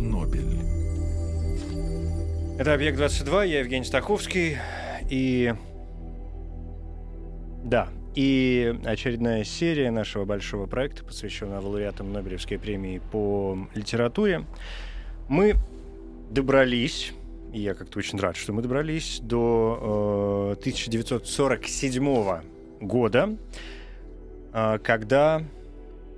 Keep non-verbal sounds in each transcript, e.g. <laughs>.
Нобель. Это «Объект-22», я Евгений Стаховский, и... Да, и очередная серия нашего большого проекта, посвященного лауреатам Нобелевской премии по литературе. Мы добрались, и я как-то очень рад, что мы добрались до э, 1947 года, э, когда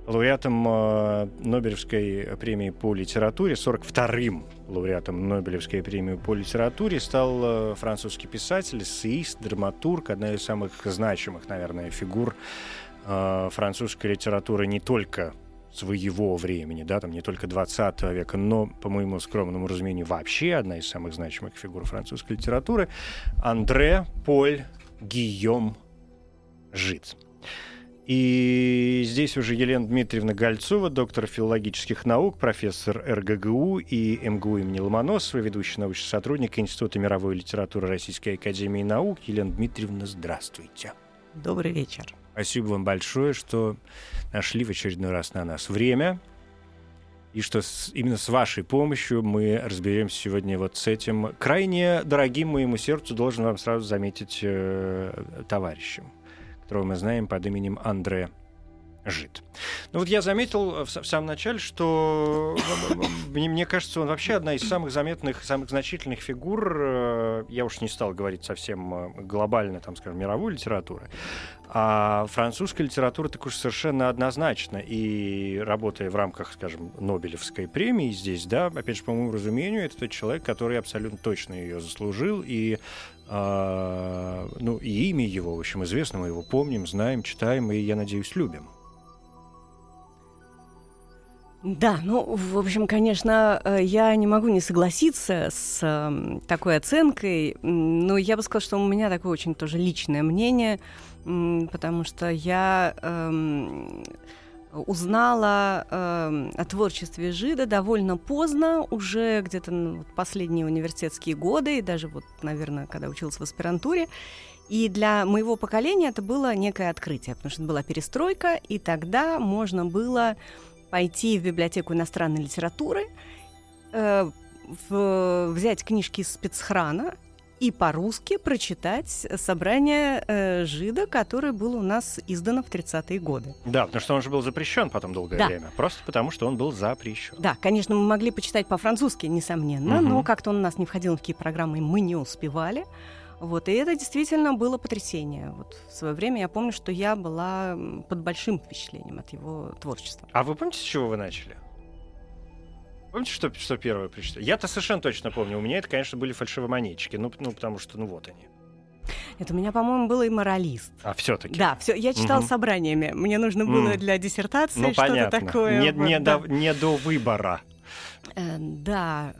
лауреатом э, Нобелевской премии по литературе, 42-м лауреатом Нобелевской премии по литературе стал э, французский писатель, эссеист, драматург, одна из самых значимых, наверное, фигур э, французской литературы не только своего времени, да, там не только 20 века, но, по моему скромному разумению, вообще одна из самых значимых фигур французской литературы, Андре Поль Гийом Жит. И здесь уже Елена Дмитриевна Гольцова, доктор филологических наук, профессор РГГУ и МГУ имени Ломоносова, ведущий научный сотрудник Института мировой литературы Российской Академии Наук. Елена Дмитриевна, здравствуйте. Добрый вечер. Спасибо вам большое, что нашли в очередной раз на нас время. И что с, именно с вашей помощью мы разберемся сегодня вот с этим крайне дорогим моему сердцу, должен вам сразу заметить, э, товарищем которого мы знаем под именем Андре Жид. Ну вот я заметил в, в самом начале, что мне, мне кажется, он вообще одна из самых заметных, самых значительных фигур. э, Я уж не стал говорить совсем э, глобально, там, скажем, мировой литературы. А французская литература так уж совершенно однозначно. И работая в рамках, скажем, Нобелевской премии здесь, да, опять же, по моему разумению, это тот человек, который абсолютно точно ее заслужил. И а, ну, и имя его, в общем, известно, мы его помним, знаем, читаем и, я надеюсь, любим. Да, ну, в общем, конечно, э, я не могу не согласиться с э, такой оценкой, но я бы сказала, что у меня такое очень тоже личное мнение, потому что я эм, узнала эм, о творчестве Жида довольно поздно, уже где-то ну, последние университетские годы, и даже вот, наверное, когда училась в аспирантуре. И для моего поколения это было некое открытие, потому что это была перестройка, и тогда можно было пойти в библиотеку иностранной литературы, э, в- взять книжки из спецхрана и по-русски прочитать собрание э, Жида, которое было у нас издано в 30-е годы. Да, потому что он же был запрещен потом долгое Да. время. Просто потому, что он был запрещен. Да, конечно, мы могли почитать по-французски, несомненно, Мгм. но как-то он у нас не входил в такие программы, и мы не успевали. Вот, и это действительно было потрясение. Вот в свое время я помню, что я была под большим впечатлением от его творчества. А вы помните, с чего вы начали? Помните, что, что первое прочитали? Я-то совершенно точно помню. У меня это, конечно, были фальшивомонетчики. Ну, ну, потому что, ну, вот они. Это у меня, по-моему, было и моралист. А все-таки. Да, все, я читала Мгм. собраниями. Мне нужно было для диссертации Ну, что-то понятно. такое. Не, вот, не да. до, не до выбора. Э, да.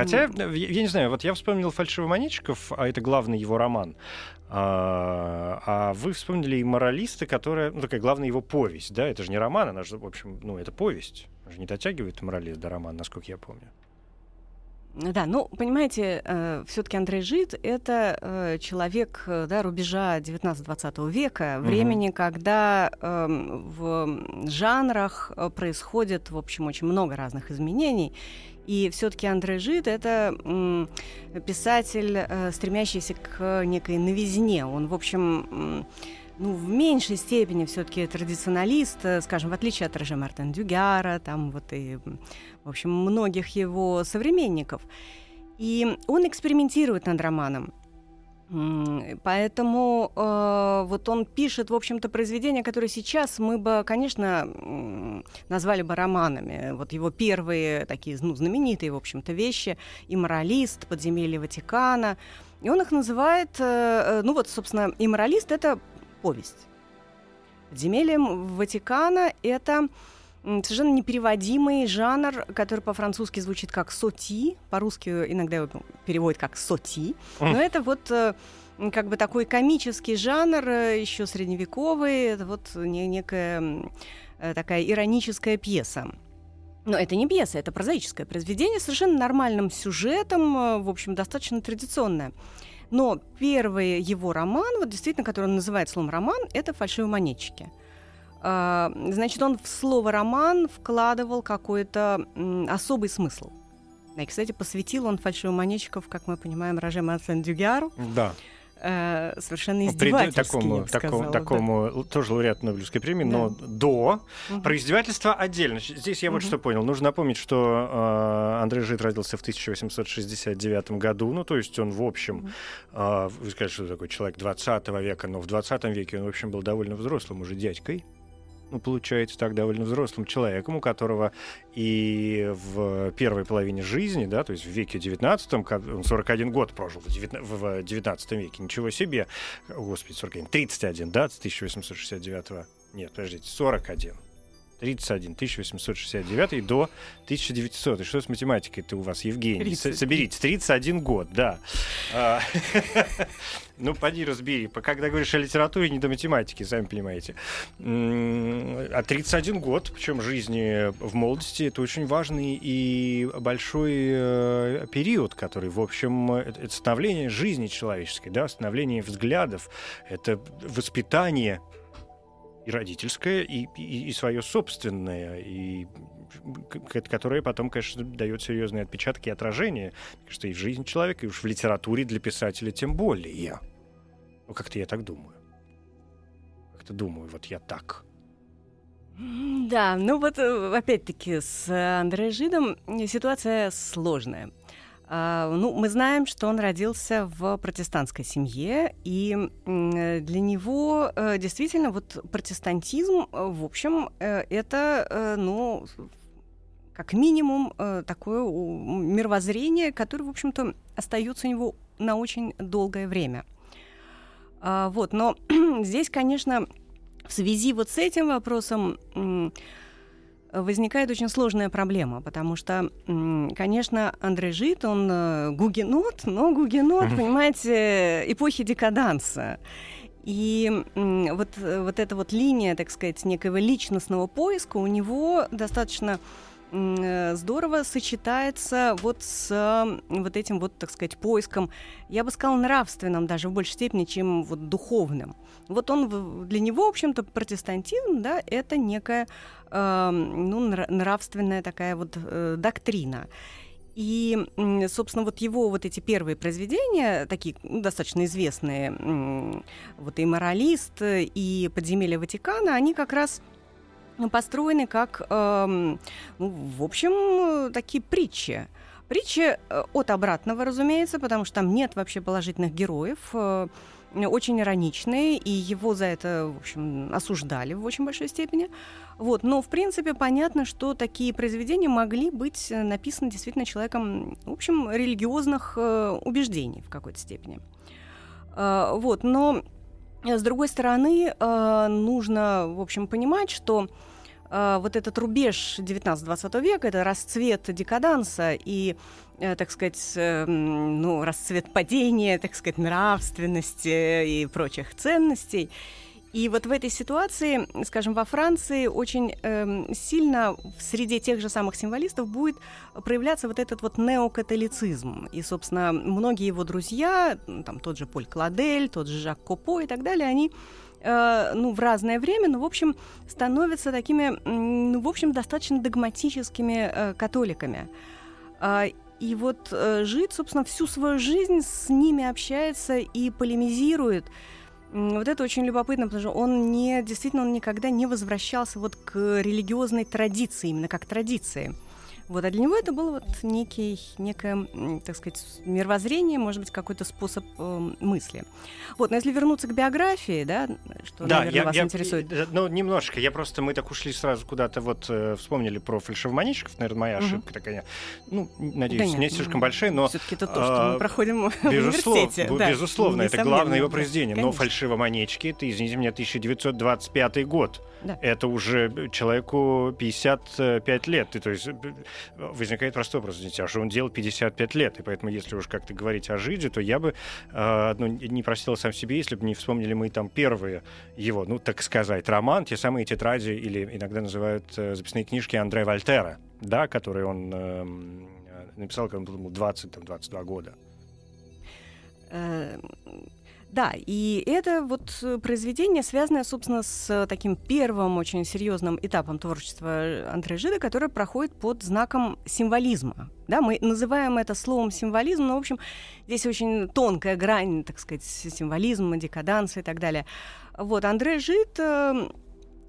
Хотя, э, я, я не знаю, вот я вспомнил «Фальшивомонетчиков», а это главный его роман. А, а вы вспомнили и «Моралисты», которая, ну, такая главная его повесть, да? Это же не роман, она же, в общем, ну, это повесть. Она же не дотягивает «Моралист» до романа, насколько я помню. Да, ну, понимаете, все-таки Андрей Жид — это э, человек э, да, рубежа 19-20 века, времени, когда эм, в жанрах э, происходит, в общем, очень много разных изменений. И все-таки Андрей Жид — это писатель, э, стремящийся к некой новизне. Он, в общем, ну, в меньшей степени все-таки традиционалист, э, скажем, в отличие от Роже Мартен Дюгяра, там вот и, в общем, многих его современников. И он экспериментирует над романом. Поэтому э, вот он пишет, в общем-то, произведения, которые сейчас мы бы, конечно, назвали бы романами. Вот его первые такие ну, знаменитые, в общем-то, вещи «И моралист», «Подземелье Ватикана». И он их называет, э, э, ну вот, собственно, «И моралист» — это повесть. «Подземелье Ватикана» — это совершенно непереводимый жанр, который по-французски звучит как соти, по-русски иногда его переводят как соти, но это вот э, как бы такой комический жанр, э, еще средневековый, это вот некая э, такая ироническая пьеса. Но это не пьеса, это прозаическое произведение с совершенно нормальным сюжетом, в общем, достаточно традиционное. Но первый его роман, вот действительно, который он называет словом роман, это «Фальшивые монетчики». Значит, он в слово роман вкладывал какой-то особый смысл. И, кстати, посвятил он фальшивомонетчиков, как мы понимаем, Роже Мансен Дюгяру. Да. Э, совершенно издевательски, такому, я такому, сказала, такому да. тоже лауреат Нобелевской премии, Да. но до Мгм. про издевательство отдельно. Здесь я вот Мгм. что понял. Нужно напомнить, что э, Андрей Жид родился в 1869 году. Ну, то есть он, в общем, э, вы скажете, что такой человек 20 века, но в 20 веке он, в общем, был довольно взрослым уже дядькой. Ну, получается, так, довольно взрослым человеком, у которого и в первой половине жизни, да, то есть в веке 19 он 41 год прожил в девятна- в 19 веке, ничего себе, господи, 41, 31, да, с 1869 нет, подождите, 41. 31, 1869 до 1900. И что с математикой-то у вас, Евгений? 30. С- Соберите, 31 год, да. А, <laughs> Ну, поди разбери. Когда говоришь о литературе, не до математики, сами понимаете. А 31 год, причем жизни в молодости, это очень важный и большой э, период, который, в общем, это становление жизни человеческой, да, становление взглядов, это воспитание и родительское, и, и, свое собственное, и которое потом, конечно, дает серьезные отпечатки и отражения, что и в жизни человека, и уж в литературе для писателя тем более. Ну, как-то я так думаю. Как-то думаю, вот я так. Да, ну вот э, опять-таки с э, Андре Жидом ситуация сложная. А, Ну, мы знаем, что он родился в протестантской семье, и э, для него э, действительно вот протестантизм, э, в общем, это, ну, как минимум такое мировоззрение, которое, в общем-то, остается у него на очень долгое время. А, Вот, но <clears throat> здесь, конечно, в связи вот с этим вопросом возникает очень сложная проблема, потому что, конечно, Андрей Жит, он э, гугенот, но гугенот, Мгм. понимаете, эпохи декаданса. И вот, э, вот эта вот линия, так сказать, некого личностного поиска у него достаточно здорово сочетается вот с э, вот этим вот, так сказать, поиском, я бы сказала, нравственным даже в большей степени, чем вот духовным. Вот он, для него, в общем-то, протестантизм, да, это некая, э, ну, нра- нравственная такая вот э, доктрина. И, собственно, вот его вот эти первые произведения, такие ну, достаточно известные, вот и «Моралист», и «Подземелье Ватикана», они как раз построены как, эм, ну, в общем, э, такие притчи. Притчи э, от обратного, разумеется, потому что там нет вообще положительных героев, э, очень ироничные, и его за это, в общем, осуждали в очень большой степени. Вот. Но, в принципе, понятно, что такие произведения могли быть э, написаны действительно человеком, в общем, религиозных э, убеждений в какой-то степени. Э, вот. Но, с другой стороны, э, нужно, в общем, понимать, что э, вот этот рубеж 19-20 века, это расцвет декаданса и, э, так сказать, э, м, ну, расцвет падения, так сказать, нравственности и прочих ценностей. И вот в этой ситуации, скажем, во Франции очень эм, сильно в среде тех же самых символистов будет проявляться вот этот вот неокатолицизм. И, собственно, многие его друзья, м, там тот же Поль Кладель, тот же Жак Копо и так далее, они э, ну, в разное время, но, в общем, становятся такими, ну, в общем, достаточно догматическими э, католиками. А, и вот э, Жид, собственно, всю свою жизнь с ними общается и полемизирует. Вот это очень любопытно, потому что он не, действительно, он никогда не возвращался вот к религиозной традиции, именно как традиции. Вот, а для него это было вот некий, некое, так сказать, мировоззрение, может быть, какой-то способ э, мысли. Вот, но если вернуться к биографии, да, что, да, наверное, я, вас я, интересует. э, Ну, немножко. Я просто, мы так ушли сразу куда-то, вот э, вспомнили про фальшивомонетчиков, наверное, моя Мгм. ошибка такая. Ну, надеюсь, Да не нет, слишком ну, большая, но Все-таки это то, что а, мы проходим в Безусловно, университете. да, безусловно, это главное его да, произведение. Но конечно. фальшивомонетчики, это, извините меня, 1925 год. Да. Это уже человеку 55 лет. И, то есть э, возникает простой вопрос, извините, а что он делал 55 лет? И поэтому, если уж как-то говорить о Жиде, то я бы э, ну, не простил сам себе, если бы не вспомнили мы там первые его, ну, так сказать, роман, те самые тетради, или иногда называют э, записные книжки Андре Вольтера, да, которые он эм, э, написал, когда ему было 20-22 года. Э, Да, и это вот э, произведение, связанное, собственно, с э, таким первым очень серьезным этапом творчества Андрея Жида, которое проходит под знаком символизма. Да, мы называем это словом символизм, но, в общем, здесь очень тонкая грань, так сказать, символизма, декаданса и так далее. Вот, Андрей Жид э,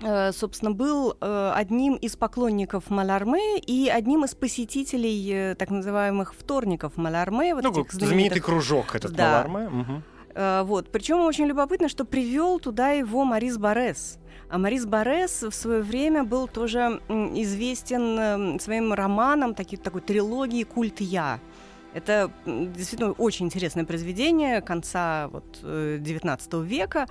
э, собственно, был э, одним из поклонников Маларме и одним из посетителей э, так называемых вторников Маларме. Вот ну, этих знаменитый знаменитых кружок этот Да. Маларме. Мгм. Э, Вот. Причем очень любопытно, что привел туда его Марис Борес. А Марис Борес в свое время был тоже известен эм, своим романом, таки, такой трилогией «Культ Я». Это действительно очень интересное произведение конца вот, э, XIX века.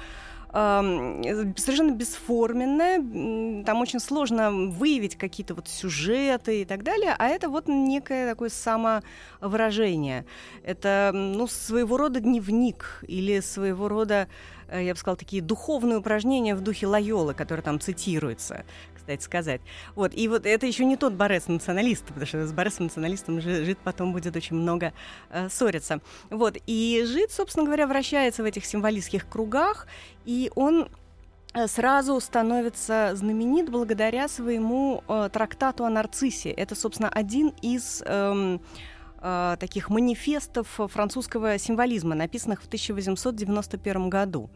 Совершенно бесформенное, м, там очень сложно выявить какие-то вот сюжеты и так далее, а это вот некое такое самовыражение. Это, ну, своего рода дневник или своего рода, э, я бы сказала, такие духовные упражнения в духе Лайолы, которые там цитируются, кстати сказать. Вот, и вот это еще не тот Борес-националист, потому что с Боресом-националистом Жи- Жид потом будет очень много э, ссориться. Вот, и Жид, собственно говоря, вращается в этих символистских кругах, и он э, сразу становится знаменит благодаря своему э, трактату о нарциссе. Это, собственно, один из эм, э, таких манифестов французского символизма, написанных в 1891 году.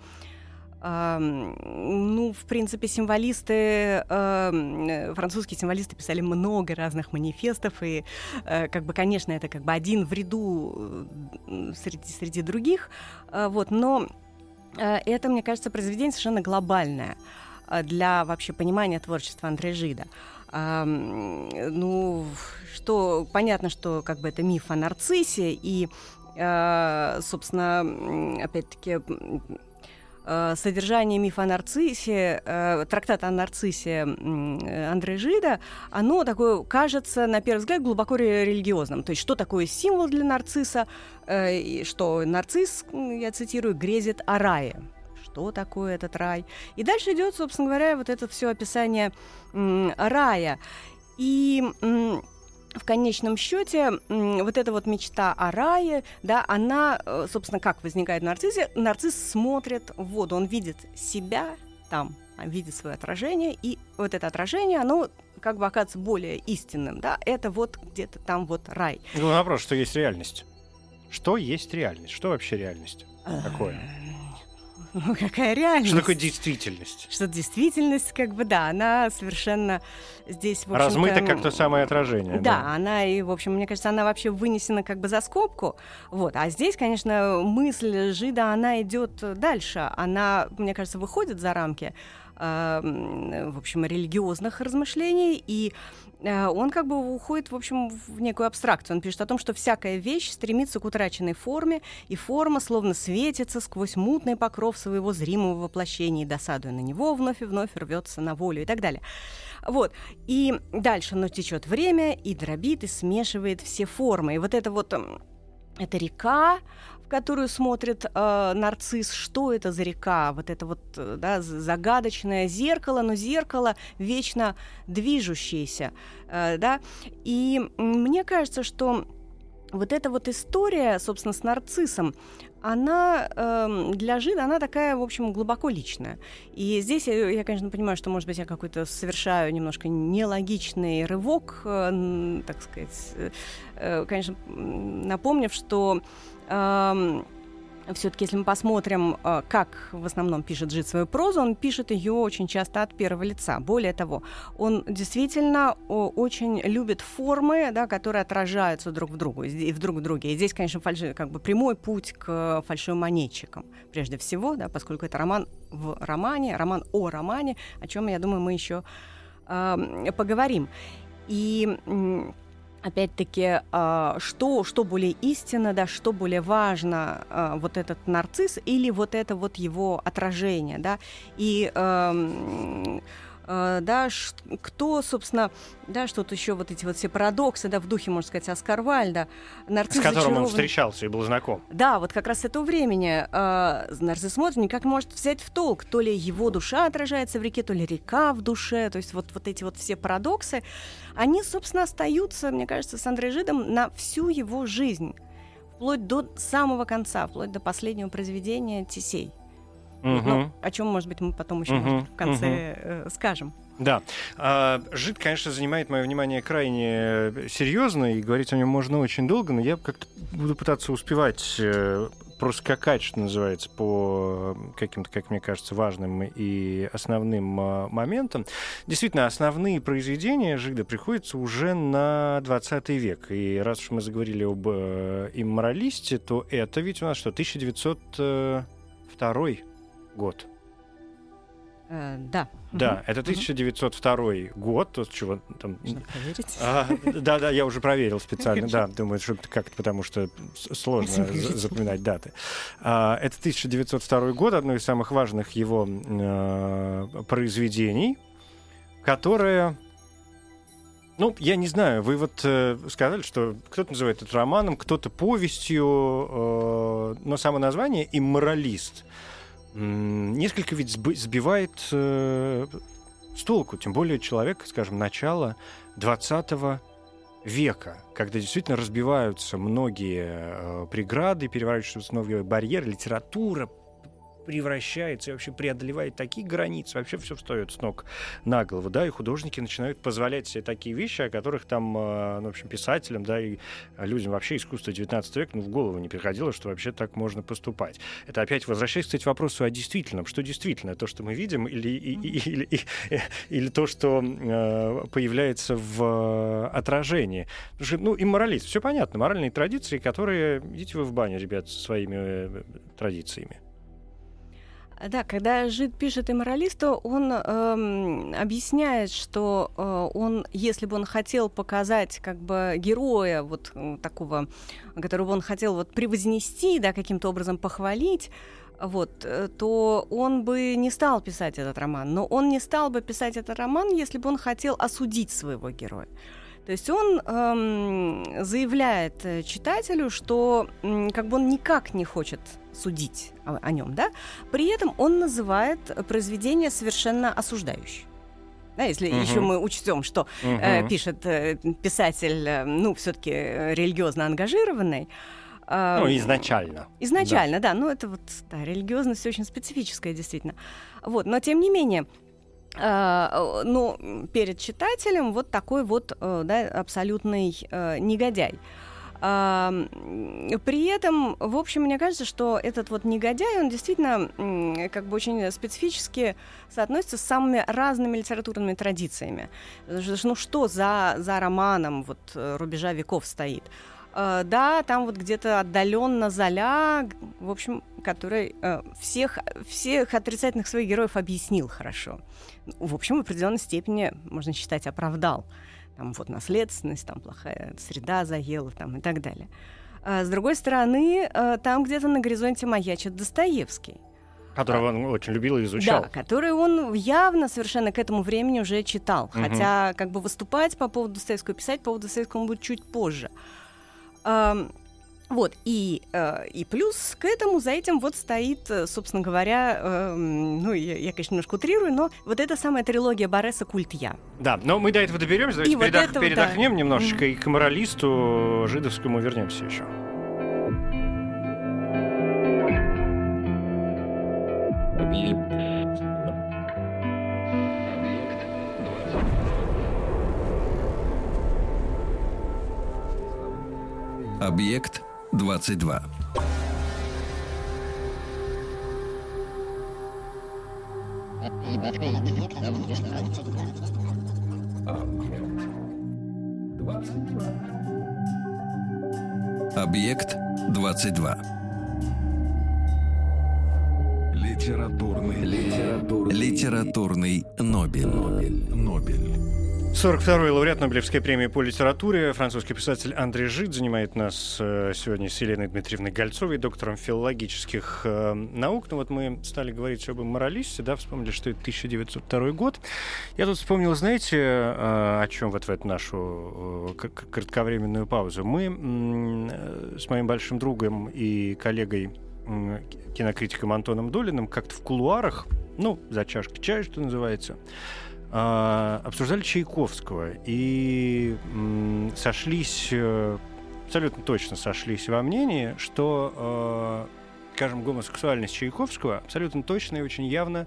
Ну, в принципе, символисты, э, французские символисты писали много разных манифестов, и, э, как бы, конечно, это как бы один в ряду э, среди, среди других, вот, но это, мне кажется, произведение совершенно глобальное для вообще понимания творчества Андрея Жида. Ну, что понятно, что как бы это миф о нарциссе, и, собственно, опять-таки, содержание мифа о нарциссе, э, трактата о нарциссе м, э, Андрея Жида, оно такое кажется, на первый взгляд, глубоко ре- религиозным. То есть, что такое символ для нарцисса, э, и что нарцисс, я цитирую, грезит о рае. Что такое этот рай? И дальше идет, собственно говоря, вот это все описание рая. И в конечном счете вот эта вот мечта о рае, да, она, э, собственно, как возникает в нарциссе? Нарцисс смотрит в воду, он видит себя там, а, видит свое отражение, и вот это отражение, оно как бы оказывается более истинным, да, это вот где-то там вот рай. Ну, вопрос, что есть реальность? Что есть реальность? Что вообще реальность? Такое. Ну, какая реальность? Что такое действительность? Что действительность, как бы, да, она совершенно здесь, в общем Размыто как то самое отражение. Да, она и, в общем, мне кажется, она вообще вынесена как бы за скобку. Вот. А здесь, конечно, мысль Жида, она идет дальше. Она, мне кажется, выходит за рамки в общем, религиозных размышлений, и э, он как бы уходит, в общем, в некую абстракцию. Он пишет о том, что всякая вещь стремится к утраченной форме, и форма словно светится сквозь мутный покров своего зримого воплощения, и досадуя на него, вновь и вновь рвется на волю и так далее. Вот. И дальше, но течет время, и дробит, и смешивает все формы. И вот это вот м, это река, которую смотрит э, нарцисс. Что это за река? Вот это вот э, да, загадочное зеркало, но зеркало вечно движущееся. э, да? И мне кажется, что вот эта вот история, собственно, с нарциссом, она эм, для Жида, она такая, в общем, глубоко личная. И здесь я, я, конечно, понимаю, что, может быть, я какой-то совершаю немножко нелогичный рывок, э, так сказать, э, э, конечно, напомнив, что все-таки, если мы посмотрим, э, как в основном пишет Жид свою прозу, он пишет ее очень часто от первого лица. Более того, он действительно очень любит формы, да, которые отражаются друг в другу и в друг в друге. И здесь, конечно, фальши, как бы прямой путь к фальшивомонетчикам, прежде всего, да, поскольку это роман в романе, роман о романе, о чем, я думаю, мы еще э, поговорим. И опять-таки, а, что, что более истинно, да, что более важно, а, вот этот нарцисс или вот это вот его отражение, да, и Э, да, кто, собственно, да, что-то еще вот эти вот все парадоксы, да, в духе, можно сказать, Оскар Вальда. Нарцисс с которым зачарован... он встречался и был знаком. Да, вот как раз с этого времени э, нарцисс смотрит, никак не может взять в толк, то ли его душа отражается в реке, то ли река в душе, то есть вот, вот эти вот все парадоксы, они, собственно, остаются, мне кажется, с Андре Жидом на всю его жизнь, вплоть до самого конца, вплоть до последнего произведения «Тесей». Угу. Ну, о чем, может быть, мы потом еще угу. может, в конце угу. э, скажем. Да. А, Жид, конечно, занимает мое внимание крайне серьезно, и говорить о нем можно очень долго, но я как-то буду пытаться успевать э, проскакать, что называется, по каким-то, как мне кажется, важным и основным э, моментам. Действительно, основные произведения Жида приходятся уже на 20 век. И раз уж мы заговорили об э, имморалисте, то это ведь у нас что, 1902 год. Э, да. Да, это 1902 год, то, чего там... А, да, да, я уже проверил специально, да, думаю, что как-то потому что сложно запоминать даты. А, это 1902 год, одно из самых важных его э, произведений, которое ну, я не знаю, вы вот э, сказали, что кто-то называет это романом, кто-то повестью, э, но само название «Имморалист» несколько ведь сбивает э, с толку, тем более человек, скажем, начала 20 века, когда действительно разбиваются многие э, преграды, переворачиваются новые барьеры, литература превращается и вообще преодолевает такие границы, вообще все встает с ног на голову, да, и художники начинают позволять себе такие вещи, о которых там, э, ну, в общем, писателям, да, и людям вообще искусства 19 века, ну, в голову не приходило, что вообще так можно поступать. Это опять возвращаясь, кстати, к вопросу о действительном. Что действительно? То, что мы видим, или, или, или, или то, что э, появляется в отражении? Потому что, ну, и моралист, все понятно, моральные традиции, которые... Идите вы в баню, ребят, со своими э, традициями. Да, когда Жид пишет имморалисту, он эм, объясняет, что э, он, если бы он хотел показать как бы героя вот такого, которого он хотел вот превознести, да, каким-то образом похвалить, вот, э, то он бы не стал писать этот роман. Но он не стал бы писать этот роман, если бы он хотел осудить своего героя. То есть он эм, заявляет э, читателю, что эм, как бы он никак не хочет судить о, о нем, да, при этом он называет произведение совершенно осуждающим. Да, если uh-huh. еще мы учтем, что э, пишет э, писатель, э, ну, все-таки религиозно ангажированный. Э, ну, изначально. Изначально, да. да. Ну, это вот, да, религиозность очень специфическая, действительно. Вот, но тем не менее, ну, перед читателем вот такой вот uh, да, абсолютный uh, негодяй. При этом, в общем, мне кажется, что этот вот негодяй, он действительно как бы очень специфически соотносится с самыми разными литературными традициями. Ну что за, за романом вот э, рубежа веков стоит? Uh, да, там вот где-то отдаленно Золя, в общем, который uh, всех, всех отрицательных своих героев объяснил хорошо. В общем, в определенной степени, можно считать, оправдал там вот наследственность, там плохая среда заела, там и так далее. А с другой стороны, э, там где-то на горизонте маячит Достоевский. Которого он очень любил и изучал. Да, который он явно совершенно к этому времени уже читал. Угу. Хотя как бы выступать по поводу Достоевского, писать по поводу Достоевского он будет чуть позже. Вот, и, э, и плюс к этому, за этим вот стоит, э, собственно говоря, э, ну, я, я, конечно, немножко утрирую, но вот эта самая трилогия Бареса «Культ я». Да, но мы до этого доберемся, давайте передох, вот этого, передохнем да. немножечко, mm-hmm. и к моралисту жидовскому вернемся еще. Объект 22. Объект 22. Литературный. Литературный. Литературный Нобель. Нобель. Нобель. 42-й лауреат Нобелевской премии по литературе, французский писатель Андрей Жид занимает нас э, сегодня с Еленой Дмитриевной Гольцовой, доктором филологических э, наук. Ну вот мы стали говорить об моралисте, да, вспомнили, что это 1902 год. Я тут вспомнил, знаете, э, о чем вот в эту нашу кратковременную паузу. Мы с моим большим другом и коллегой кинокритиком Антоном Долиным как-то в кулуарах, ну, за чашкой чая, что называется, обсуждали Чайковского и сошлись, э, абсолютно точно сошлись во мнении, что, э, скажем, гомосексуальность Чайковского абсолютно точно и очень явно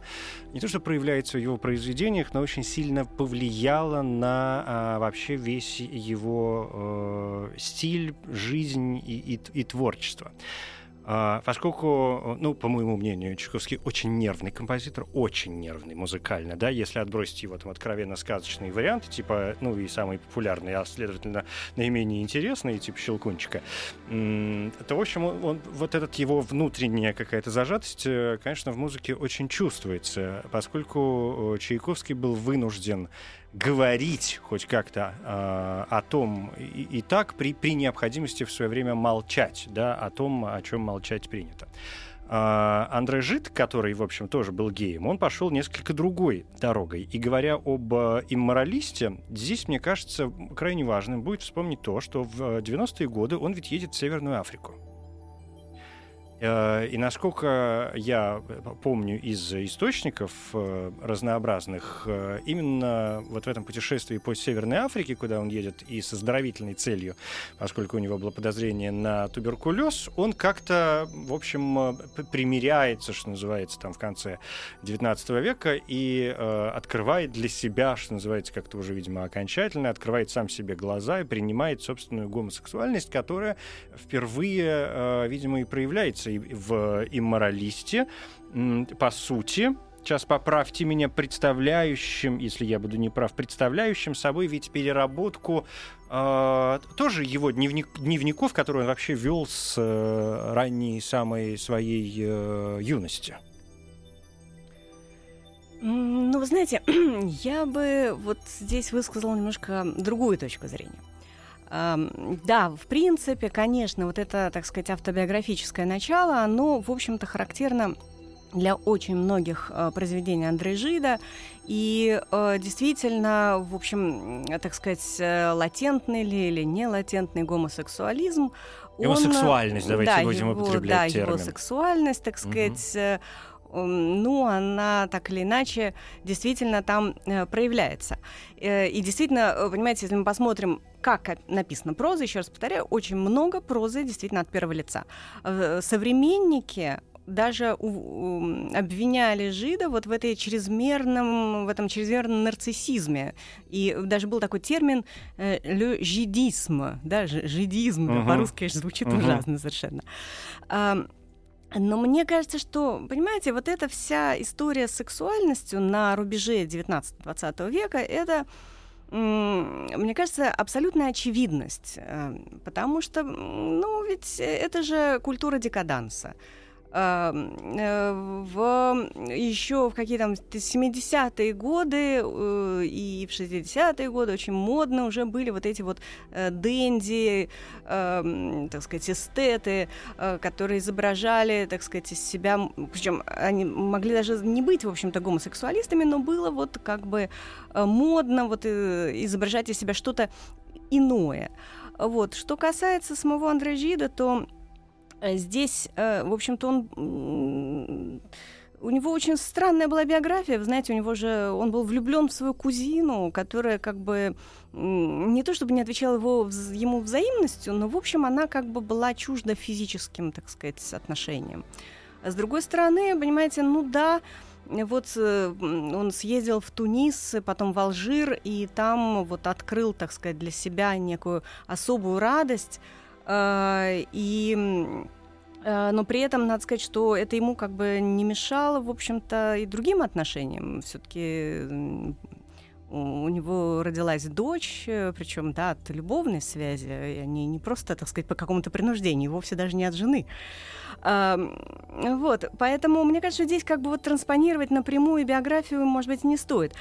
не то, что проявляется в его произведениях, но очень сильно повлияла на а, вообще весь его э, стиль, жизнь и, и- и творчество. А, Поскольку, ну, по моему мнению, Чайковский очень нервный композитор, очень нервный музыкально, да, если отбросить его там откровенно сказочные варианты, типа, ну, и самый популярный, а, следовательно, наименее интересный, типа Щелкунчика, то, в общем, он, он- вот этот его внутренняя какая-то зажатость, э, конечно, в музыке очень чувствуется, поскольку э, Чайковский был вынужден говорить хоть как-то э, о том и, и так при, при необходимости в свое время молчать, да, о том, о чем молчать принято. А, Андре Жид, который, в общем, тоже был геем, он пошел несколько другой дорогой. И говоря об э, имморалисте, здесь, мне кажется, крайне важным будет вспомнить то, что в э, 90-е годы он ведь едет в Северную Африку. Э, И насколько я помню из источников э, разнообразных, э, именно вот в этом путешествии по Северной Африке, куда он едет и со здоровительной целью, поскольку у него было подозрение на туберкулез, он как-то, в общем, э, примиряется, что называется, там в конце 19 века и э, открывает для себя, что называется, как-то уже, видимо, окончательно, открывает сам себе глаза и принимает собственную гомосексуальность, которая впервые, э, видимо, и проявляется и в имморалисте. По сути, сейчас поправьте меня, представляющим, если я буду неправ, представляющим собой ведь переработку э, тоже его дневник, дневников, которые он вообще вел с э, ранней самой своей э, юности. Ну, вы знаете, <clears throat> я бы вот здесь высказала немножко другую точку зрения. Да, в принципе, конечно, вот это, так сказать, автобиографическое начало, оно, в общем-то, характерно для очень многих э, произведений Андре Жида. И э, действительно, в общем, м, так сказать, э, латентный ли или не латентный гомосексуализм. Его он, э, сексуальность, давайте да, будем его, употреблять да, его термин. сексуальность, так сказать, э, м, ну, она так или иначе действительно там э, проявляется. Э, И действительно, э, понимаете, если мы посмотрим, как написана проза, еще раз повторяю, очень много прозы действительно от первого лица. Э, Современники даже у- обвиняли жида вот в этой чрезмерном, в этом чрезмерном нарциссизме. И даже был такой термин э, «le жидисм», да, жидизм, Мгм. по-русски конечно, звучит Мгм. ужасно совершенно. Ам, но мне кажется, что, понимаете, вот эта вся история с сексуальностью на рубеже 19-20 века, это, мне кажется, абсолютная очевидность. э, Потому что, ну, ведь это же культура декаданса. А, э, В еще в какие там 70-е годы э, и в 60-е годы очень модно уже были вот эти вот э, дэнди, э, м, так сказать, эстеты, э, которые изображали, так сказать, из себя, причем они могли даже не быть, в общем-то, гомосексуалистами, но было вот как бы модно вот изображать из себя что-то иное. Вот. Что касается самого Андре Жида, то здесь, э, в общем-то, он у него очень странная была биография. Вы знаете, у него же он был влюблен в свою кузину, которая как бы не то чтобы не отвечала его, ему взаимностью, но, в общем, она как бы была чужда физическим, так сказать, отношениям. А с другой стороны, понимаете, ну да, вот э, он съездил в Тунис, потом в Алжир, и там вот открыл, так сказать, для себя некую особую радость. Э, И Э, но при этом надо сказать, что это ему как бы не мешало, в общем-то, и другим отношениям. Все-таки у него родилась дочь, э, причем да, от любовной связи, и они не просто, так сказать, по какому-то принуждению, вовсе даже не от жены. А, вот, поэтому мне кажется, здесь как бы вот транспонировать напрямую биографию, может быть, не стоит.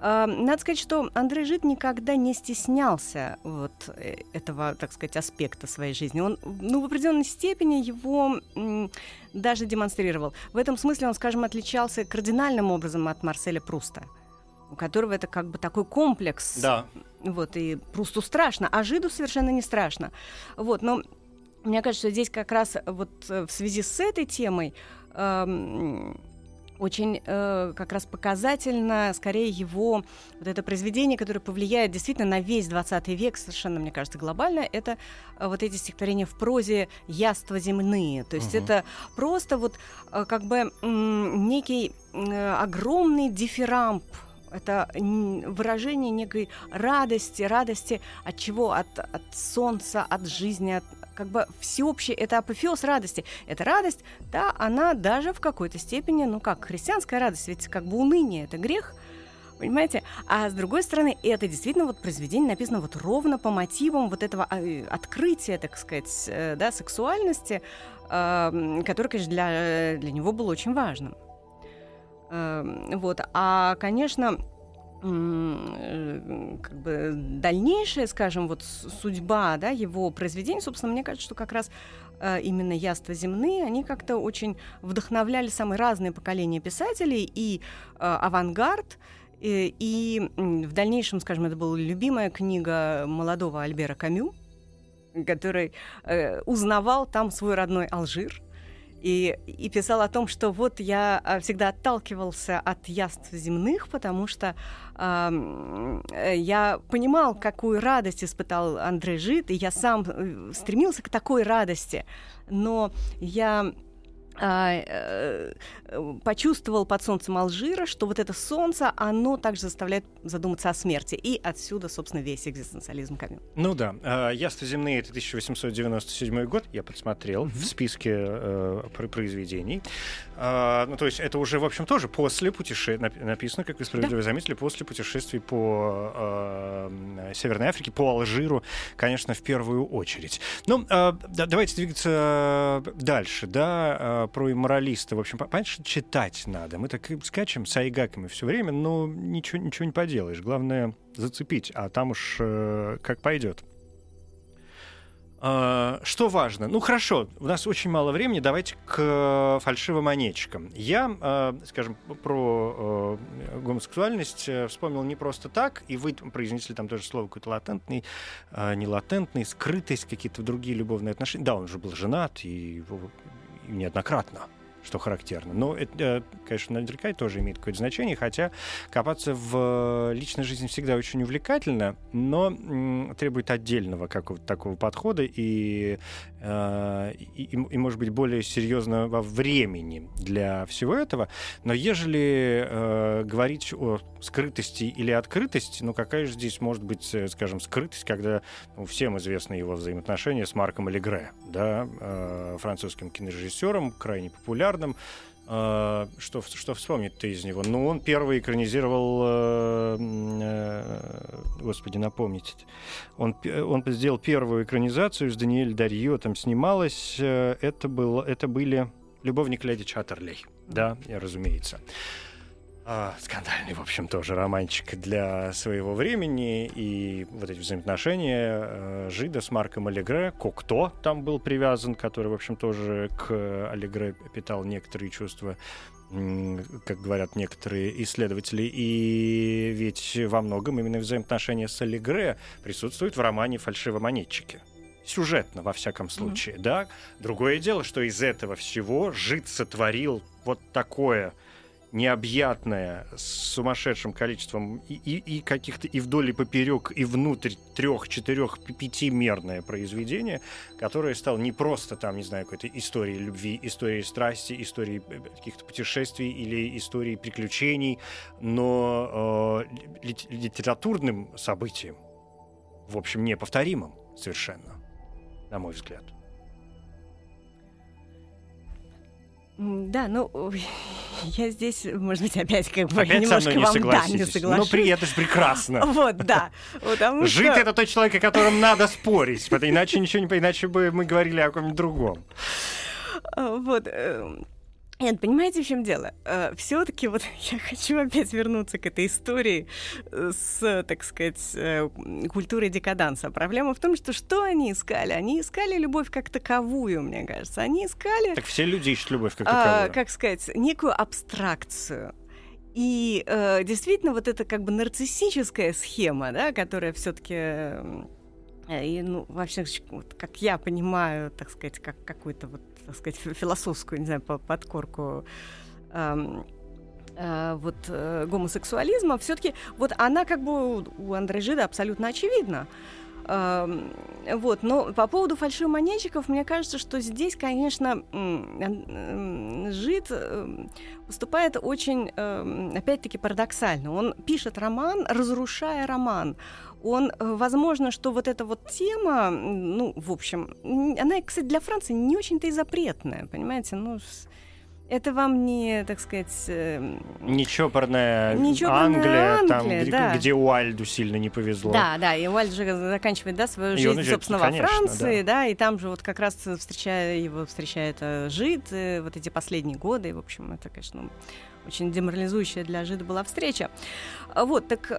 А, надо сказать, что Андрей Жит никогда не стеснялся вот э, этого, так сказать, аспекта своей жизни. Он, ну, в определенной степени его даже демонстрировал. В этом смысле он, скажем, отличался кардинальным образом от Марселя Пруста у которого это как бы такой комплекс. Да. Вот, и Прусту страшно, а Жиду совершенно не страшно. Вот, но мне кажется, что здесь как раз вот э, в связи с этой темой эм, очень э, как раз показательно, скорее, его вот это произведение, которое повлияет действительно на весь 20 век, совершенно, мне кажется, глобально, это э, вот эти стихотворения в прозе «Яства земные». То есть угу. это просто вот э, как бы э, некий э, огромный дифирамб это выражение некой радости, радости от чего? От, от солнца, от жизни, от, как бы всеобщее, это апофеоз радости. Эта радость, да, она даже в какой-то степени, ну как, христианская радость, ведь как бы уныние – это грех, понимаете? А с другой стороны, это действительно вот произведение написано вот ровно по мотивам вот этого а, открытия, так сказать, э, да, сексуальности, э, которое, конечно, для, для него было очень важным. Эм, вот. А, конечно, э, как бы дальнейшая, скажем, вот судьба да, его произведений, собственно, мне кажется, что как раз э, именно «Яства земные», они как-то очень вдохновляли самые разные поколения писателей и э, авангард, и, и в дальнейшем, скажем, это была любимая книга молодого Альбера Камю, который э, узнавал там свой родной Алжир, и, и писал о том, что вот я а, всегда отталкивался от яств земных, потому что э, я понимал, какую радость испытал Андрей Жит, и я сам э, стремился к такой радости, но я почувствовал под солнцем Алжира, что вот это солнце, оно также заставляет задуматься о смерти. И отсюда, собственно, весь экзистенциализм Камю. Ну да. А, «Ясты земные» — это 1897 год, я посмотрел mm-hmm. в списке э, произведений. А, ну, то есть это уже, в общем, тоже после путешествий, написано, как вы справедливо да. заметили, после путешествий по э, Северной Африке, по Алжиру, конечно, в первую очередь. Ну, э, давайте двигаться дальше, да, э, про имморалиста. В общем, понятно, что читать надо. Мы так скачем с айгаками все время, но ничего, ничего не поделаешь. Главное зацепить, а там уж э, как пойдет. А, что важно? Ну хорошо, у нас очень мало времени, давайте к фальшивомонетчикам. Я, а, скажем, про э, гомосексуальность э, вспомнил не просто так, и вы произнесли там тоже слово какой-то латентный, не латентный, скрытость, какие-то другие любовные отношения. Да, он же был женат и неоднократно что характерно. Но это, конечно, наверняка тоже имеет какое-то значение, хотя копаться в личной жизни всегда очень увлекательно, но требует отдельного какого-то такого подхода и, э, и, и, может быть, более серьезного времени для всего этого. Но ежели э, говорить о скрытости или открытости, ну какая же здесь может быть, э, скажем, скрытость, когда ну, всем известны его взаимоотношения с Марком Аллегре, да, э, французским кинорежиссером, крайне популярным, Uh, что, что вспомнить-то из него? Ну, он первый экранизировал, uh, uh, господи, напомните, он, он сделал первую экранизацию с Даниэль Дарьё, там снималась, это, было, это были «Любовник леди Чаттерлей», да, разумеется. А, скандальный, в общем, тоже романчик для своего времени. И вот эти взаимоотношения э, Жида с Марком Аллегре. Кокто там был привязан, который, в общем, тоже к Аллегре питал некоторые чувства как говорят некоторые исследователи. И ведь во многом именно взаимоотношения с Аллегре присутствуют в романе «Фальшивомонетчики» сюжетно, во всяком случае, mm-hmm. да. Другое дело, что из этого всего Жид сотворил вот такое необъятное, с сумасшедшим количеством и, и, и каких-то и вдоль и поперек, и внутрь трех, четырех, пятимерное произведение, которое стало не просто там, не знаю, какой-то историей любви, историей страсти, историей э, каких-то путешествий или историей приключений, но э, литературным событием, в общем, неповторимым совершенно, на мой взгляд. Да, ну <laughs> я здесь, может быть, опять как бы Опять со немножко мной не вам да, не согласитесь. соглашусь. Ну, при это же прекрасно. <laughs> Вот, да. Потому Жид что- это тот человек, о котором надо спорить, иначе ничего не иначе бы мы говорили о ком-нибудь другом. А, Вот. Э, Нет, понимаете, в чем дело? Все-таки вот <laughs> я хочу опять вернуться к этой истории э, с, так сказать, э, культурой декаданса. Проблема в том, что что они искали? Они искали любовь как таковую, мне кажется. Они искали, Так все люди ищут любовь как а, таковую. как сказать, некую абстракцию. И э, действительно, вот эта как бы нарциссическая схема, да, которая все-таки, и, ну, вообще, вот, как я понимаю, так сказать, как какую-то вот, так сказать, фи- философскую, не знаю, по- подкорку эм, э, вот э, гомосексуализма, все-таки вот она как бы у- Андре Жида абсолютно очевидна. Эм, Вот, но по поводу фальшивомонетчиков, мне кажется, что здесь, конечно, Жид поступает очень, эм, опять-таки, парадоксально. Он пишет роман, разрушая роман. Он, э, возможно, что вот эта вот тема, ну, в общем, она, кстати, для Франции не очень-то и запретная, понимаете? Ну, это вам не, так сказать, эм, Нечопорная Нечопорная Англия, там, Англия, где, да. где Уальду сильно не повезло. Да, да, и Уальд же заканчивает, да, свою И жизнь, уезжает, собственно, конечно, во Франции, да. да. и там же вот как раз встречая его, встречает э, жид, э, вот эти последние годы, и, в общем, это, конечно, очень деморализующая для жида была встреча. Вот, так...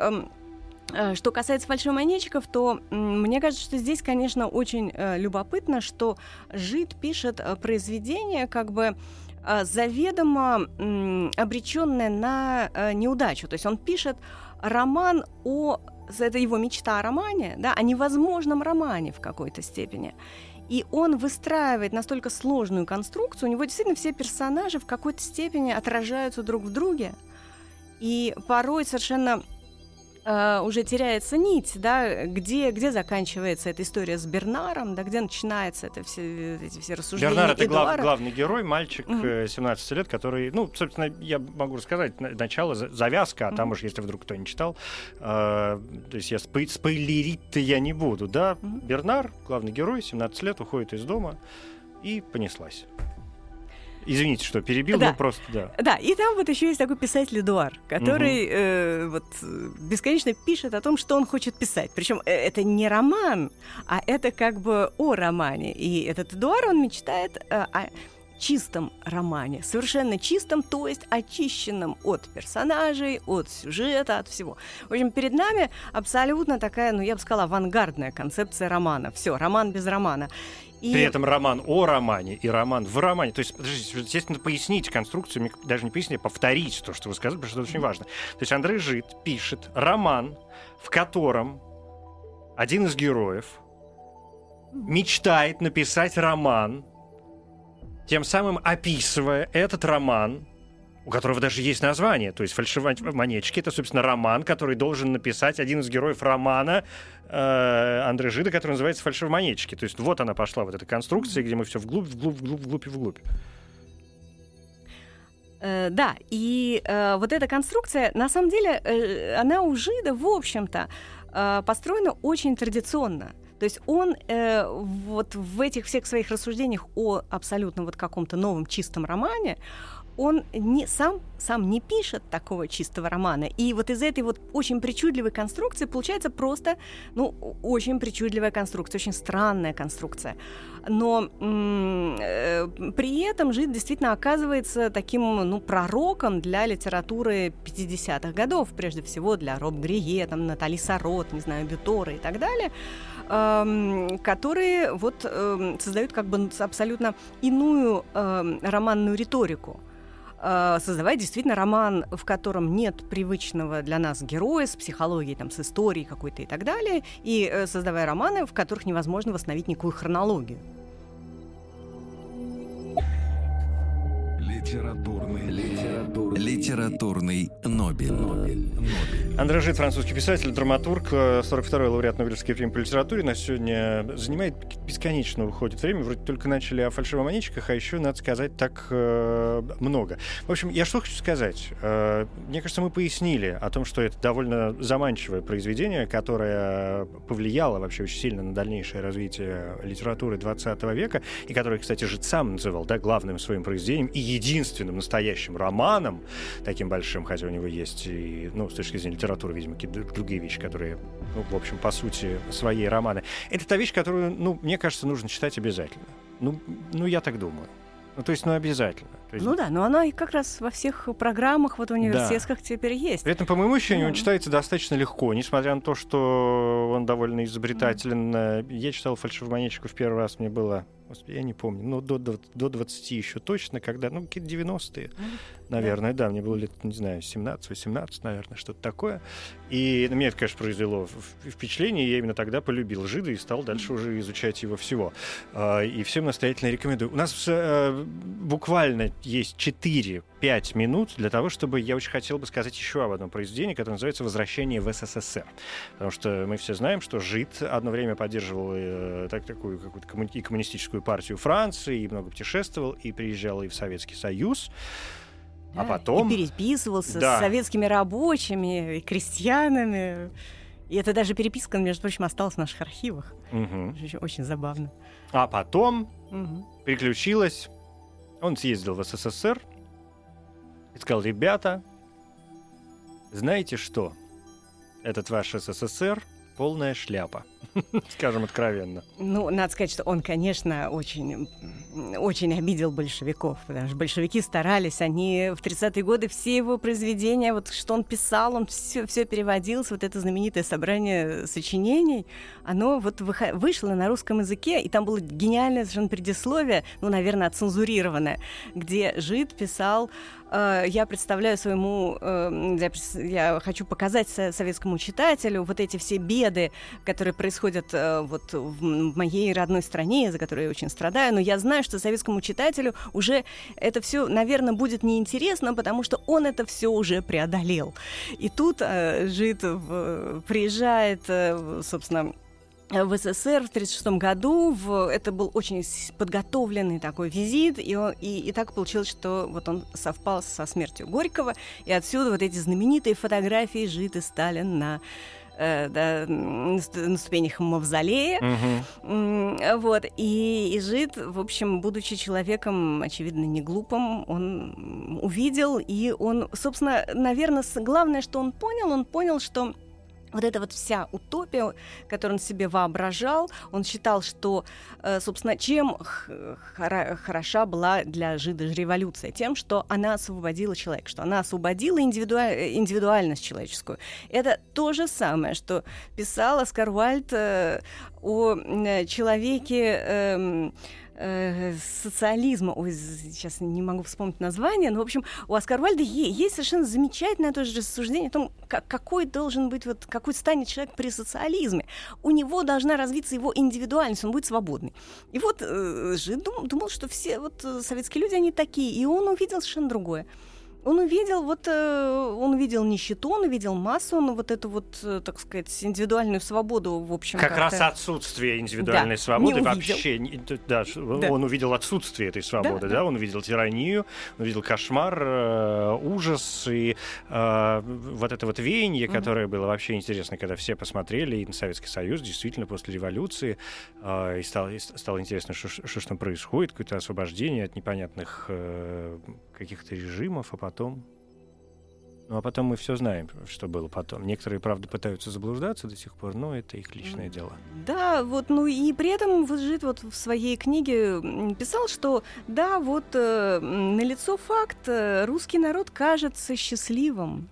э, Что касается фальшивомонетчиков, то мне кажется, что здесь, конечно, очень э, любопытно, что Жид пишет э, произведение как бы заведомо обреченное на неудачу. То есть он пишет роман о это его мечта о романе, да, о невозможном романе в какой-то степени. И он выстраивает настолько сложную конструкцию, у него действительно все персонажи в какой-то степени отражаются друг в друге. И порой совершенно э, уже теряется нить, да, где, где заканчивается эта история с Бернаром, да, где начинается это все, эти все рассуждения Бернар это глав- главный герой, мальчик э, 17 лет, который, ну, собственно, я могу рассказать на- начало, за- завязка, а там Мгм. уж, если вдруг кто не читал, э, то есть я спой- спойлерить-то я не буду, да. Мгм. Бернар, главный герой, 17 лет, уходит из дома и понеслась. Извините, что перебил, Да. ну просто, да. Да, и там вот еще есть такой писатель Эдуар, который э, вот бесконечно пишет о том, что он хочет писать. Причем э, это не роман, а это как бы о романе. И этот Эдуар, он мечтает э, о чистом романе, совершенно чистом, то есть очищенном от персонажей, от сюжета, от всего. В общем, перед нами абсолютно такая, ну, я бы сказала, авангардная концепция романа. Все, роман без романа. И... При этом роман о романе и роман в романе. То есть, подождите, здесь надо пояснить конструкцию, даже не пояснить, а повторить то, что вы сказали, потому что это очень важно. То есть Андрей Жид пишет роман, в котором один из героев мечтает написать роман, тем самым описывая этот роман, у которого даже есть название, то есть фальшивомонетчики, это, собственно, роман, который должен написать один из героев романа э, Андре Жида, который называется «Фальшивомонетчики». То есть вот она пошла, вот эта конструкция, где мы все вглубь, вглубь, вглубь, вглубь и вглубь. Э, да, и э, вот эта конструкция, на самом деле, э, она у Жида, в общем-то, э, построена очень традиционно. То есть он э, вот в этих всех своих рассуждениях о абсолютно вот каком-то новом чистом романе, он не, сам, сам не пишет такого чистого романа. И вот из этой вот очень причудливой конструкции получается просто, ну, очень причудливая конструкция, очень странная конструкция. Но э, при этом Жид действительно оказывается таким, ну, пророком для литературы 50-х годов, прежде всего для Роб Грие, там, Натали Сарот, не знаю, Бютора и так далее которые вот эм, создают как бы абсолютно иную эм, романную риторику э, создавая действительно роман, в котором нет привычного для нас героя с психологией, там, с историей какой-то и так далее, и э, создавая романы, в которых невозможно восстановить никакую хронологию. Литературный, литературный Литературный Нобель. Нобель. Андрей Жит, французский писатель, драматург, 42-й лауреат Нобелевской премии по литературе, нас сегодня занимает бесконечно уходит время. Вроде только начали о фальшивомонетчиках, а еще, надо сказать, так э, много. В общем, я что хочу сказать. Э, мне кажется, мы пояснили о том, что это довольно заманчивое произведение, которое повлияло вообще очень сильно на дальнейшее развитие литературы 20 века, и которое, кстати, Жит сам называл да, главным своим произведением и единственным настоящим романом, таким большим, хотя у него есть и, ну, с точки зрения литературы, видимо, какие-то другие вещи, которые, ну, в общем, по сути, свои романы. Это та вещь, которую, ну, мне кажется, нужно читать обязательно. Ну, ну я так думаю. Ну, то есть, ну, обязательно. То есть... Ну да, но она и как раз во всех программах вот университетских да. теперь есть. При этом, по моему ощущению, mm. он читается достаточно легко, несмотря на то, что он довольно изобретателен. Mm. Я читал «Фальшивомонетчику» в первый раз, мне было я не помню, ну, до, до, до 20 еще точно, когда, ну, какие-то 90-е, наверное, да. да, мне было лет, не знаю, 17-18, наверное, что-то такое. И на меня это, конечно, произвело впечатление, я именно тогда полюбил жида и стал дальше уже изучать его всего. А, и всем настоятельно рекомендую. У нас э, буквально есть 4-5 минут для того, чтобы я очень хотел бы сказать еще об одном произведении, которое называется «Возвращение в СССР». Потому что мы все знаем, что жид одно время поддерживал э, так, такую какую-то коммунистическую партию Франции, и много путешествовал, и приезжал и в Советский Союз. А потом... И переписывался да. с советскими рабочими и крестьянами. И это даже переписка, между прочим, осталась в наших архивах. Угу. Очень, очень забавно. А потом угу. приключилось... Он съездил в СССР и сказал, ребята, знаете что? Этот ваш СССР полная шляпа. <laughs> Скажем откровенно. Ну, надо сказать, что он, конечно, очень, очень обидел большевиков, потому что большевики старались, они в 30-е годы все его произведения, вот что он писал, он все, все переводился, вот это знаменитое собрание сочинений, оно вот вышло на русском языке, и там было гениальное совершенно предисловие, ну, наверное, отцензурированное, где Жид писал э, я представляю своему, э, я хочу показать советскому читателю вот эти все беды, которые происходят происходят э, вот в моей родной стране, за которую я очень страдаю, но я знаю, что советскому читателю уже это все, наверное, будет неинтересно, потому что он это все уже преодолел. И тут э, Жид в, приезжает, э, собственно, в СССР в 1936 году. В, это был очень подготовленный такой визит, и, он, и, и так получилось, что вот он совпал со смертью Горького, и отсюда вот эти знаменитые фотографии Жид и Сталин на э, да, на ступенях мавзолея. Угу. Вот. И, и Жид, в общем, будучи человеком, очевидно, не глупым, он увидел, и он, собственно, наверное, главное, что он понял, он понял, что вот эта вот вся утопия, которую он себе воображал, он считал, что, э, собственно, чем хороша была для жида революция? Тем, что она освободила человека, что она освободила индивидуаль... индивидуальность человеческую. Это то же самое, что писал Оскар Уальд э, о человеке... Э, социализма, ой, сейчас не могу вспомнить название, но, в общем, у Оскара Вальда есть совершенно замечательное тоже рассуждение о том, как, какой должен быть, вот, какой станет человек при социализме. У него должна развиться его индивидуальность, он будет свободный. И вот э, Жид дум, думал, что все вот э, советские люди, они такие, и он увидел совершенно другое он увидел вот э, он увидел нищету, он увидел массу, он вот эту вот, э, так сказать, индивидуальную свободу, в общем. Как раз отсутствие индивидуальной да, свободы вообще, да, да, он увидел отсутствие этой свободы, да, да? да? он увидел тиранию, он увидел кошмар, э, ужас и э, вот это вот веяние, которое было вообще интересно, когда все посмотрели и на Советский Союз, действительно после революции, э, и стало, и стало интересно, что, что, что происходит, какое-то освобождение от непонятных э, каких-то режимов, а потом... Ну, а потом мы все знаем, что было потом. Некоторые, правда, пытаются заблуждаться до сих пор, но это их личное дело. Да, вот, ну и при этом Выжит вот в своей книге писал, что да, вот э, налицо факт, э, русский народ кажется счастливым.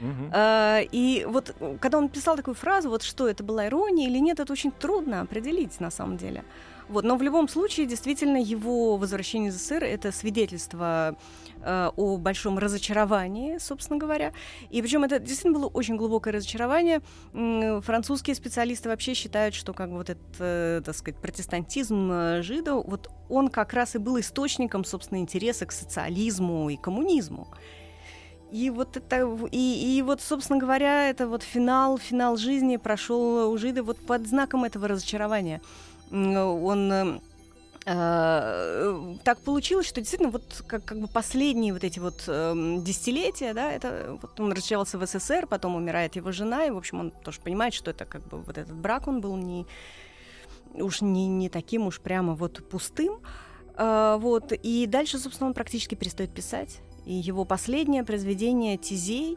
Uh-huh. А, и вот когда он писал такую фразу, вот что это была ирония или нет, это очень трудно определить на самом деле. Вот, но в любом случае, действительно, его возвращение из СССР это свидетельство э, о большом разочаровании, собственно говоря. И причем это действительно было очень глубокое разочарование. Французские специалисты вообще считают, что как бы вот этот, э, так сказать, протестантизм э, жидов, вот он как раз и был источником, собственно, интереса к социализму и коммунизму. И вот это, и, и вот, собственно говоря, это вот финал, финал жизни прошел у Жида вот под знаком этого разочарования. Он э, так получилось, что действительно вот как, как бы последние вот эти вот э, десятилетия, да, это вот он разочаровался в СССР, потом умирает его жена, и, в общем, он тоже понимает, что это как бы вот этот брак, он был не уж не, не таким уж прямо вот пустым. Э, вот, и дальше, собственно, он практически перестает писать. И его последнее произведение «Тизей»,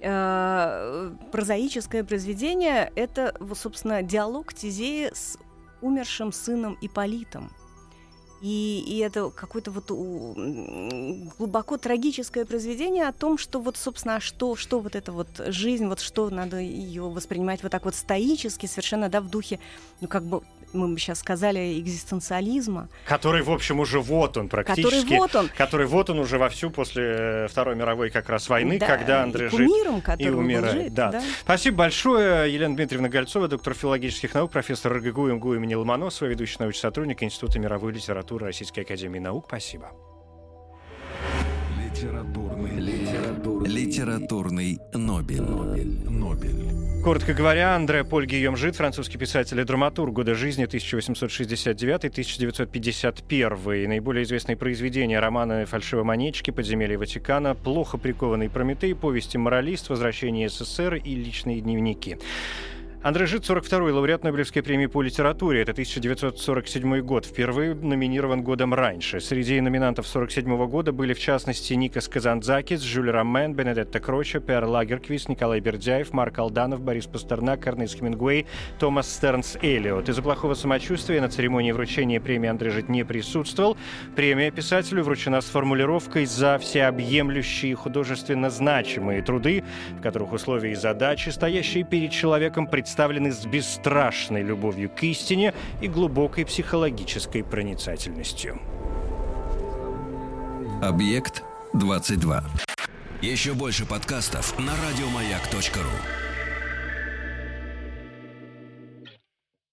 э, прозаическое произведение, это, собственно, диалог Тизея с умершим сыном Иполитом. И, и это какое-то вот глубоко трагическое произведение о том, что вот, собственно, а что, что вот эта вот жизнь, вот что надо ее воспринимать вот так вот стоически, совершенно, да, в духе, ну, как бы мы бы сейчас сказали, экзистенциализма. Который, в общем, уже вот он практически. Который вот он. Который вот он уже вовсю после э, Второй мировой как раз войны, да, когда Андрей жив и умирает. Жит, да. Да. Спасибо большое. Елена Дмитриевна Гольцова, доктор филологических наук, профессор РГГУ МГУ имени Ломоносова, ведущий научный сотрудник Института мировой литературы Российской Академии Наук. Спасибо. Литературный, литературный, литературный Нобель. Нобель. Нобель. Коротко говоря, Андре Поль Гийом Жид, французский писатель и драматург года жизни 1869-1951. Наиболее известные произведения романы «Фальшивомонетчики», «Подземелье Ватикана», «Плохо прикованный Прометей», «Повести моралист», «Возвращение СССР» и «Личные дневники». Андрей Жит, 42-й лауреат Нобелевской премии по литературе. Это 1947 год. Впервые номинирован годом раньше. Среди номинантов 47 года были, в частности, Никас Казанзакис, Жюль Ромен, Бенедетта Кроча, Пер Лагерквист, Николай Бердяев, Марк Алданов, Борис Пастернак, Эрнест Хемингуэй, Томас Стернс Эллиот. Из-за плохого самочувствия на церемонии вручения премии Андрей Жит не присутствовал. Премия писателю вручена с формулировкой «за всеобъемлющие художественно значимые труды, в которых условия и задачи, стоящие перед человеком, представлены представлены с бесстрашной любовью к истине и глубокой психологической проницательностью. Объект 22. Еще больше подкастов на радиомаяк.ру.